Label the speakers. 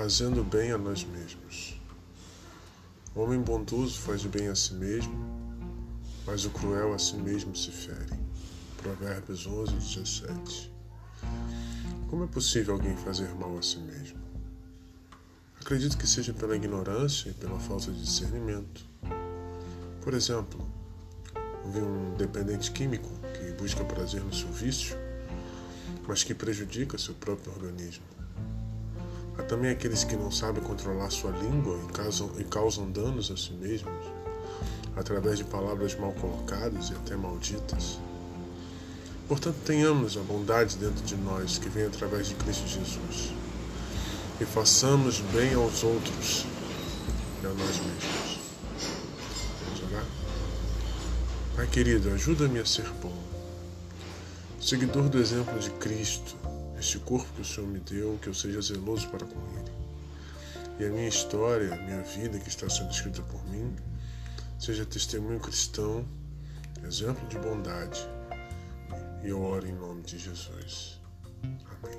Speaker 1: fazendo bem a nós mesmos. O homem bondoso faz bem a si mesmo, mas o cruel a si mesmo se fere. Provérbios 11, 17. Como é possível alguém fazer mal a si mesmo? Acredito que seja pela ignorância e pela falta de discernimento. Por exemplo, vi um dependente químico que busca prazer no seu vício, mas que prejudica seu próprio organismo. Há também aqueles que não sabem controlar sua língua e causam, e causam danos a si mesmos, através de palavras mal colocadas e até malditas. Portanto, tenhamos a bondade dentro de nós que vem através de Cristo Jesus e façamos bem aos outros e a nós mesmos. Vamos orar? Pai querido, ajuda-me a ser bom, seguidor do exemplo de Cristo este corpo que o Senhor me deu, que eu seja zeloso para com ele. E a minha história, a minha vida que está sendo escrita por mim, seja testemunho cristão, exemplo de bondade. E eu oro em nome de Jesus. Amém.